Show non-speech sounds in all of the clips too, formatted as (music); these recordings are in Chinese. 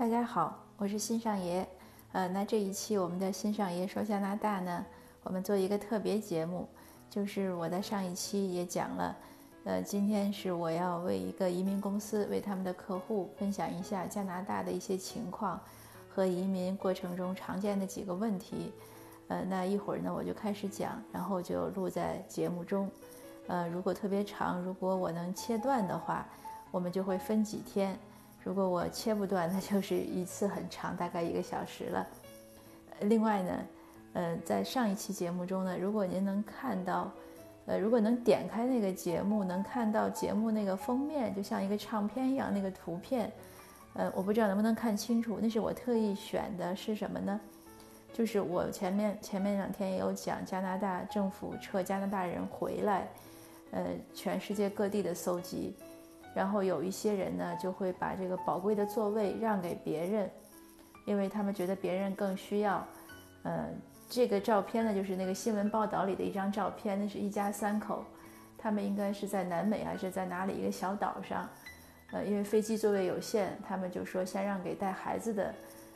大家好，我是新上爷。呃，那这一期我们的新上爷说加拿大呢，我们做一个特别节目，就是我在上一期也讲了，呃，今天是我要为一个移民公司为他们的客户分享一下加拿大的一些情况和移民过程中常见的几个问题。呃，那一会儿呢我就开始讲，然后就录在节目中。呃，如果特别长，如果我能切断的话，我们就会分几天。如果我切不断，(laughs) 那就是一次很长，大概一个小时了。另外呢，呃，在上一期节目中呢，如果您能看到，呃，如果能点开那个节目，能看到节目那个封面，就像一个唱片一样那个图片，呃，我不知道能不能看清楚。那是我特意选的，是什么呢？就是我前面前面两天也有讲，加拿大政府撤加拿大人回来，呃，全世界各地的搜集。然后有一些人呢，就会把这个宝贵的座位让给别人，因为他们觉得别人更需要。呃，这个照片呢，就是那个新闻报道里的一张照片，那是一家三口，他们应该是在南美还是在哪里一个小岛上。呃，因为飞机座位有限，他们就说先让给带孩子的，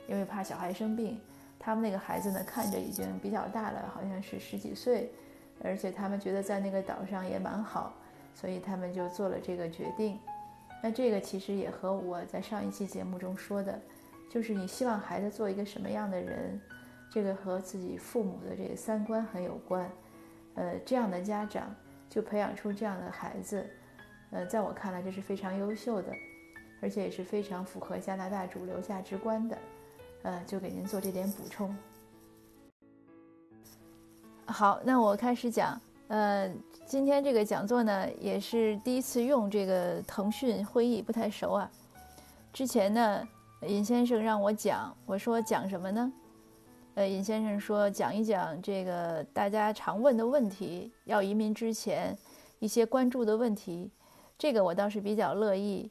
因为怕小孩生病。他们那个孩子呢，看着已经比较大了，好像是十几岁，而且他们觉得在那个岛上也蛮好。所以他们就做了这个决定。那这个其实也和我在上一期节目中说的，就是你希望孩子做一个什么样的人，这个和自己父母的这个三观很有关。呃，这样的家长就培养出这样的孩子，呃，在我看来这是非常优秀的，而且也是非常符合加拿大主流价值观的。呃，就给您做这点补充。好，那我开始讲。呃，今天这个讲座呢，也是第一次用这个腾讯会议，不太熟啊。之前呢，尹先生让我讲，我说讲什么呢？呃，尹先生说讲一讲这个大家常问的问题，要移民之前一些关注的问题。这个我倒是比较乐意，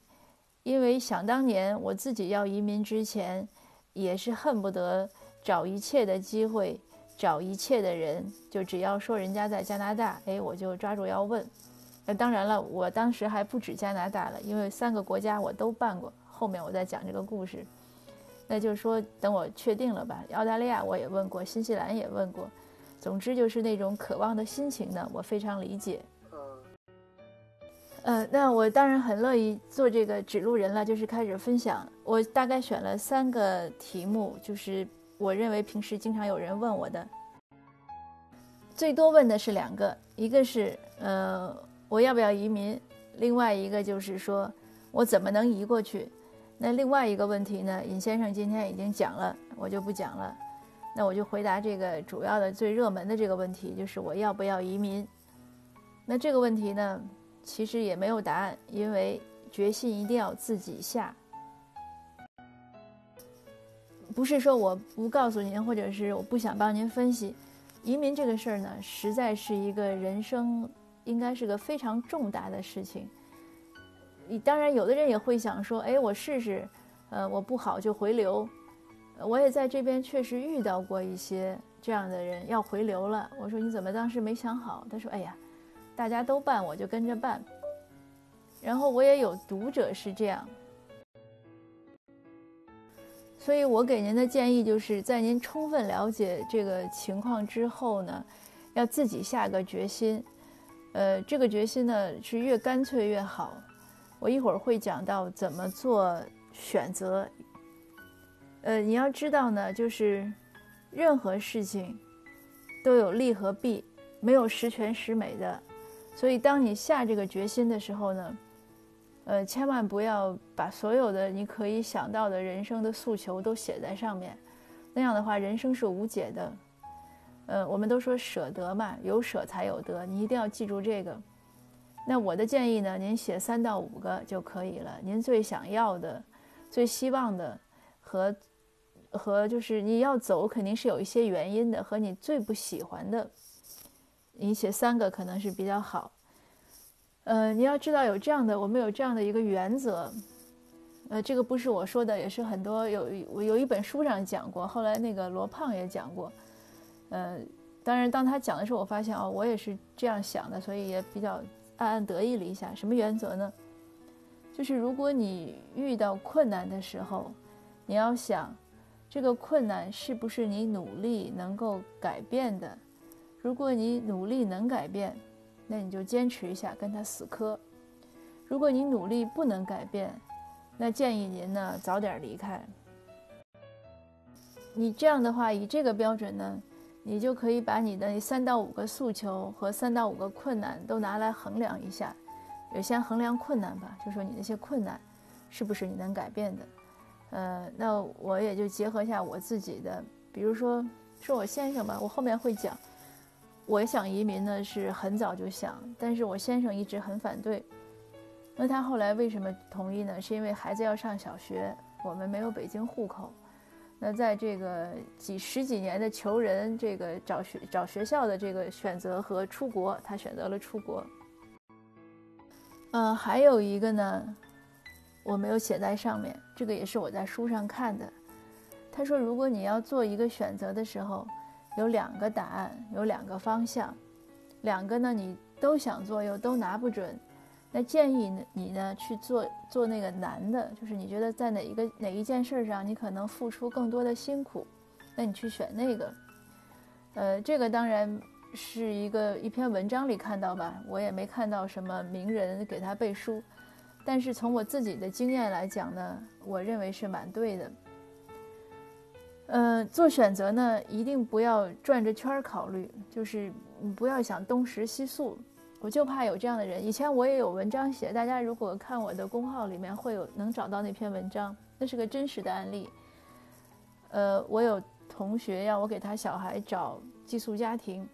因为想当年我自己要移民之前，也是恨不得找一切的机会。找一切的人，就只要说人家在加拿大，哎，我就抓住要问。那当然了，我当时还不止加拿大了，因为三个国家我都办过。后面我再讲这个故事。那就是说，等我确定了吧，澳大利亚我也问过，新西兰也问过。总之就是那种渴望的心情呢，我非常理解。呃，那我当然很乐意做这个指路人了，就是开始分享。我大概选了三个题目，就是。我认为平时经常有人问我的，最多问的是两个，一个是呃我要不要移民，另外一个就是说我怎么能移过去。那另外一个问题呢，尹先生今天已经讲了，我就不讲了。那我就回答这个主要的最热门的这个问题，就是我要不要移民。那这个问题呢，其实也没有答案，因为决心一定要自己下。不是说我不告诉您，或者是我不想帮您分析，移民这个事儿呢，实在是一个人生应该是个非常重大的事情。你当然有的人也会想说，哎，我试试，呃，我不好就回流。我也在这边确实遇到过一些这样的人要回流了。我说你怎么当时没想好？他说，哎呀，大家都办，我就跟着办。然后我也有读者是这样。所以我给您的建议就是在您充分了解这个情况之后呢，要自己下个决心。呃，这个决心呢是越干脆越好。我一会儿会讲到怎么做选择。呃，你要知道呢，就是任何事情都有利和弊，没有十全十美的。所以当你下这个决心的时候呢。呃，千万不要把所有的你可以想到的人生的诉求都写在上面，那样的话，人生是无解的。呃，我们都说舍得嘛，有舍才有得，你一定要记住这个。那我的建议呢，您写三到五个就可以了。您最想要的、最希望的和和就是你要走，肯定是有一些原因的，和你最不喜欢的，你写三个可能是比较好。呃，你要知道有这样的，我们有这样的一个原则，呃，这个不是我说的，也是很多有我有一本书上讲过，后来那个罗胖也讲过，呃，当然当他讲的时候，我发现哦，我也是这样想的，所以也比较暗暗得意了一下。什么原则呢？就是如果你遇到困难的时候，你要想，这个困难是不是你努力能够改变的？如果你努力能改变，那你就坚持一下，跟他死磕；如果你努力不能改变，那建议您呢早点离开。你这样的话，以这个标准呢，你就可以把你的三到五个诉求和三到五个困难都拿来衡量一下。也先衡量困难吧，就说你那些困难，是不是你能改变的？呃，那我也就结合一下我自己的，比如说说我先生吧，我后面会讲。我想移民呢，是很早就想，但是我先生一直很反对。那他后来为什么同意呢？是因为孩子要上小学，我们没有北京户口。那在这个几十几年的求人，这个找学找学校的这个选择和出国，他选择了出国。嗯，还有一个呢，我没有写在上面，这个也是我在书上看的。他说，如果你要做一个选择的时候，有两个答案，有两个方向，两个呢你都想做又都拿不准。那建议你呢去做做那个难的，就是你觉得在哪一个哪一件事上你可能付出更多的辛苦，那你去选那个。呃，这个当然是一个一篇文章里看到吧，我也没看到什么名人给他背书，但是从我自己的经验来讲呢，我认为是蛮对的。呃，做选择呢，一定不要转着圈儿考虑，就是不要想东食西宿。我就怕有这样的人。以前我也有文章写，大家如果看我的公号里面会有能找到那篇文章，那是个真实的案例。呃，我有同学要我给他小孩找寄宿家庭，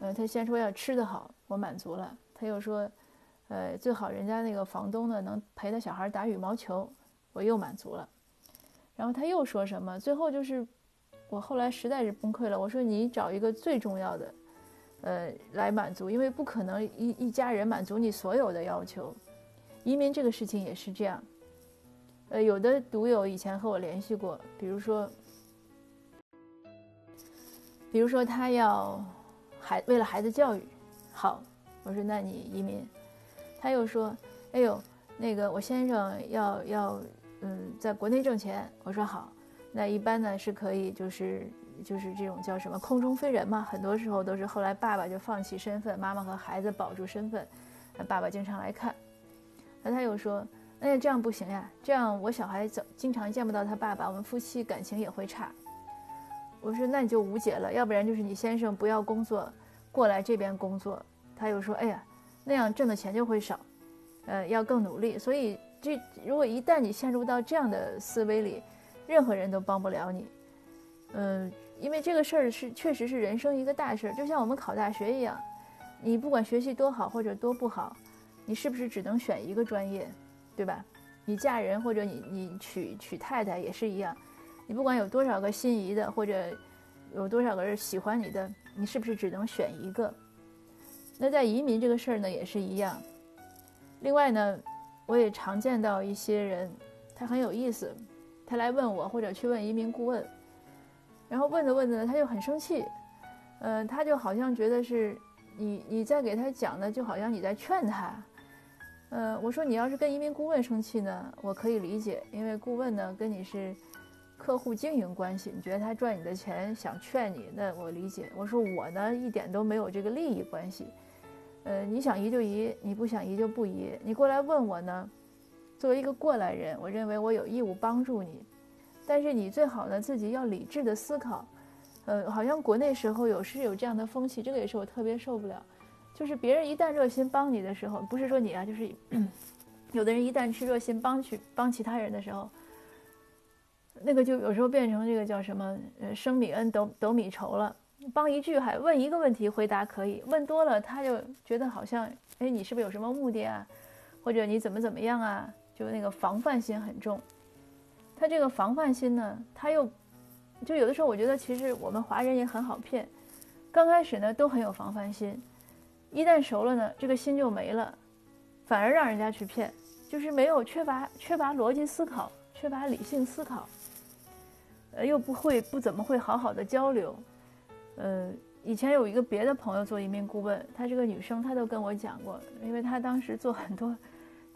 呃，他先说要吃得好，我满足了。他又说，呃，最好人家那个房东呢能陪他小孩打羽毛球，我又满足了。然后他又说什么？最后就是，我后来实在是崩溃了。我说你找一个最重要的。呃，来满足，因为不可能一一家人满足你所有的要求。移民这个事情也是这样。呃，有的读友以前和我联系过，比如说，比如说他要孩为了孩子教育，好，我说那你移民。他又说，哎呦，那个我先生要要嗯在国内挣钱，我说好，那一般呢是可以就是。就是这种叫什么空中飞人嘛，很多时候都是后来爸爸就放弃身份，妈妈和孩子保住身份，那爸爸经常来看。那他又说，哎，这样不行呀，这样我小孩走经常见不到他爸爸，我们夫妻感情也会差。我说那你就无解了，要不然就是你先生不要工作，过来这边工作。他又说，哎呀，那样挣的钱就会少，呃，要更努力。所以这如果一旦你陷入到这样的思维里，任何人都帮不了你，嗯。因为这个事儿是确实是人生一个大事儿，就像我们考大学一样，你不管学习多好或者多不好，你是不是只能选一个专业，对吧？你嫁人或者你你娶娶太太也是一样，你不管有多少个心仪的或者有多少个人喜欢你的，你是不是只能选一个？那在移民这个事儿呢也是一样。另外呢，我也常见到一些人，他很有意思，他来问我或者去问移民顾问。然后问着问着，他就很生气，呃，他就好像觉得是你你在给他讲的，就好像你在劝他，呃，我说你要是跟移民顾问生气呢，我可以理解，因为顾问呢跟你是客户经营关系，你觉得他赚你的钱想劝你，那我理解。我说我呢一点都没有这个利益关系，呃，你想移就移，你不想移就不移。你过来问我呢，作为一个过来人，我认为我有义务帮助你。但是你最好呢，自己要理智的思考，呃，好像国内时候有是有这样的风气，这个也是我特别受不了，就是别人一旦热心帮你的时候，不是说你啊，就是 (clears throat) 有的人一旦去热心帮去帮其他人的时候，那个就有时候变成这个叫什么，呃，生米恩，斗斗米仇了。帮一句还问一个问题，回答可以，问多了他就觉得好像，哎，你是不是有什么目的啊？或者你怎么怎么样啊？就那个防范心很重。他这个防范心呢，他又，就有的时候我觉得其实我们华人也很好骗，刚开始呢都很有防范心，一旦熟了呢，这个心就没了，反而让人家去骗，就是没有缺乏缺乏逻辑思考，缺乏理性思考，呃，又不会不怎么会好好的交流，呃，以前有一个别的朋友做移民顾问，她是个女生，她都跟我讲过，因为她当时做很多。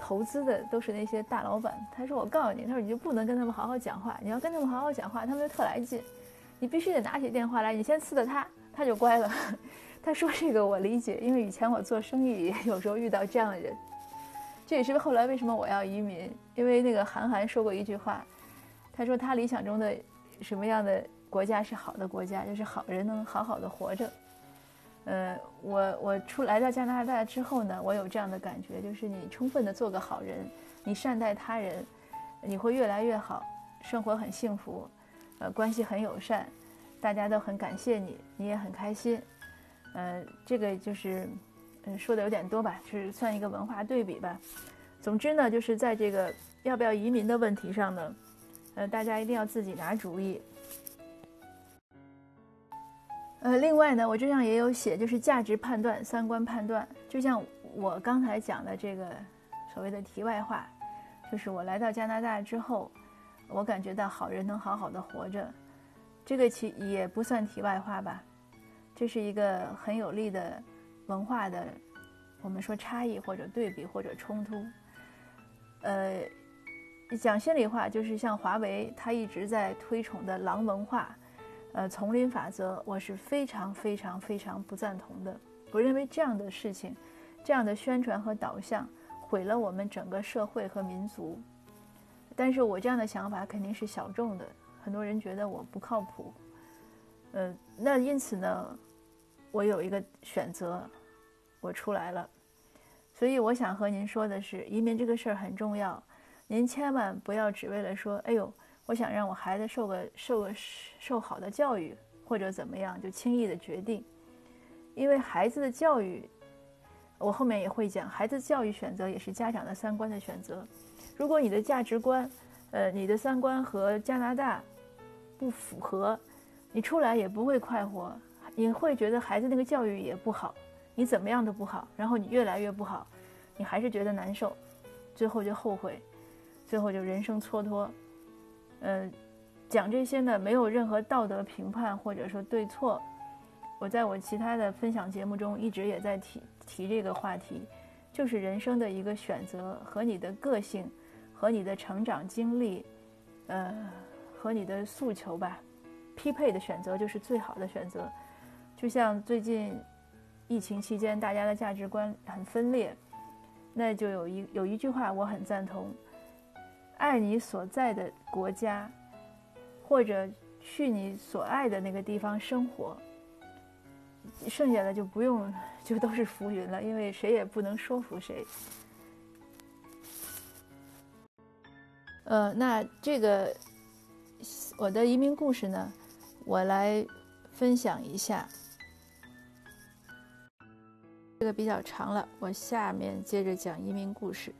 投资的都是那些大老板。她说：“我告诉你，她说你就不能跟他们好好讲话，你要跟他们好好讲话，他们就特来劲。你必须得拿起电话来，你先刺的他，他就乖了。(laughs) ”他说这个我理解，因为以前我做生意有时候遇到这样的人。这也是后来为什么我要移民，因为那个韩寒说过一句话，他说他理想中的什么样的国家是好的国家，就是好人能好好的活着。呃，我我出来到加拿大之后呢，我有这样的感觉，就是你充分的做个好人，你善待他人，你会越来越好，生活很幸福，呃，关系很友善，大家都很感谢你，你也很开心，呃，这个就是，嗯，说的有点多吧，就是算一个文化对比吧。总之呢，就是在这个要不要移民的问题上呢，呃，大家一定要自己拿主意。呃，另外呢，我这上也有写，就是价值判断、三观判断。就像我刚才讲的这个所谓的题外话，就是我来到加拿大之后，我感觉到好人能好好的活着，这个其也不算题外话吧。这是一个很有利的文化的，我们说差异或者对比或者冲突。呃，讲心里话，就是像华为，它一直在推崇的狼文化。呃，丛林法则，我是非常非常非常不赞同的。我认为这样的事情，这样的宣传和导向，毁了我们整个社会和民族。但是我这样的想法肯定是小众的，很多人觉得我不靠谱。呃，那因此呢，我有一个选择，我出来了。所以我想和您说的是，移民这个事儿很重要，您千万不要只为了说，哎呦。我想让我孩子受个受个受好的教育，或者怎么样，就轻易的决定，因为孩子的教育，我后面也会讲，孩子教育选择也是家长的三观的选择。如果你的价值观，呃，你的三观和加拿大不符合，你出来也不会快活，你会觉得孩子那个教育也不好，你怎么样都不好，然后你越来越不好，你还是觉得难受，最后就后悔，最后就人生蹉跎。呃，讲这些呢，没有任何道德评判或者说对错。我在我其他的分享节目中一直也在提提这个话题，就是人生的一个选择和你的个性和你的成长经历，呃，和你的诉求吧，匹配的选择就是最好的选择。就像最近疫情期间，大家的价值观很分裂，那就有一有一句话我很赞同。爱你所在的国家，或者去你所爱的那个地方生活，剩下的就不用，就都是浮云了，因为谁也不能说服谁。呃，那这个我的移民故事呢，我来分享一下。这个比较长了，我下面接着讲移民故事。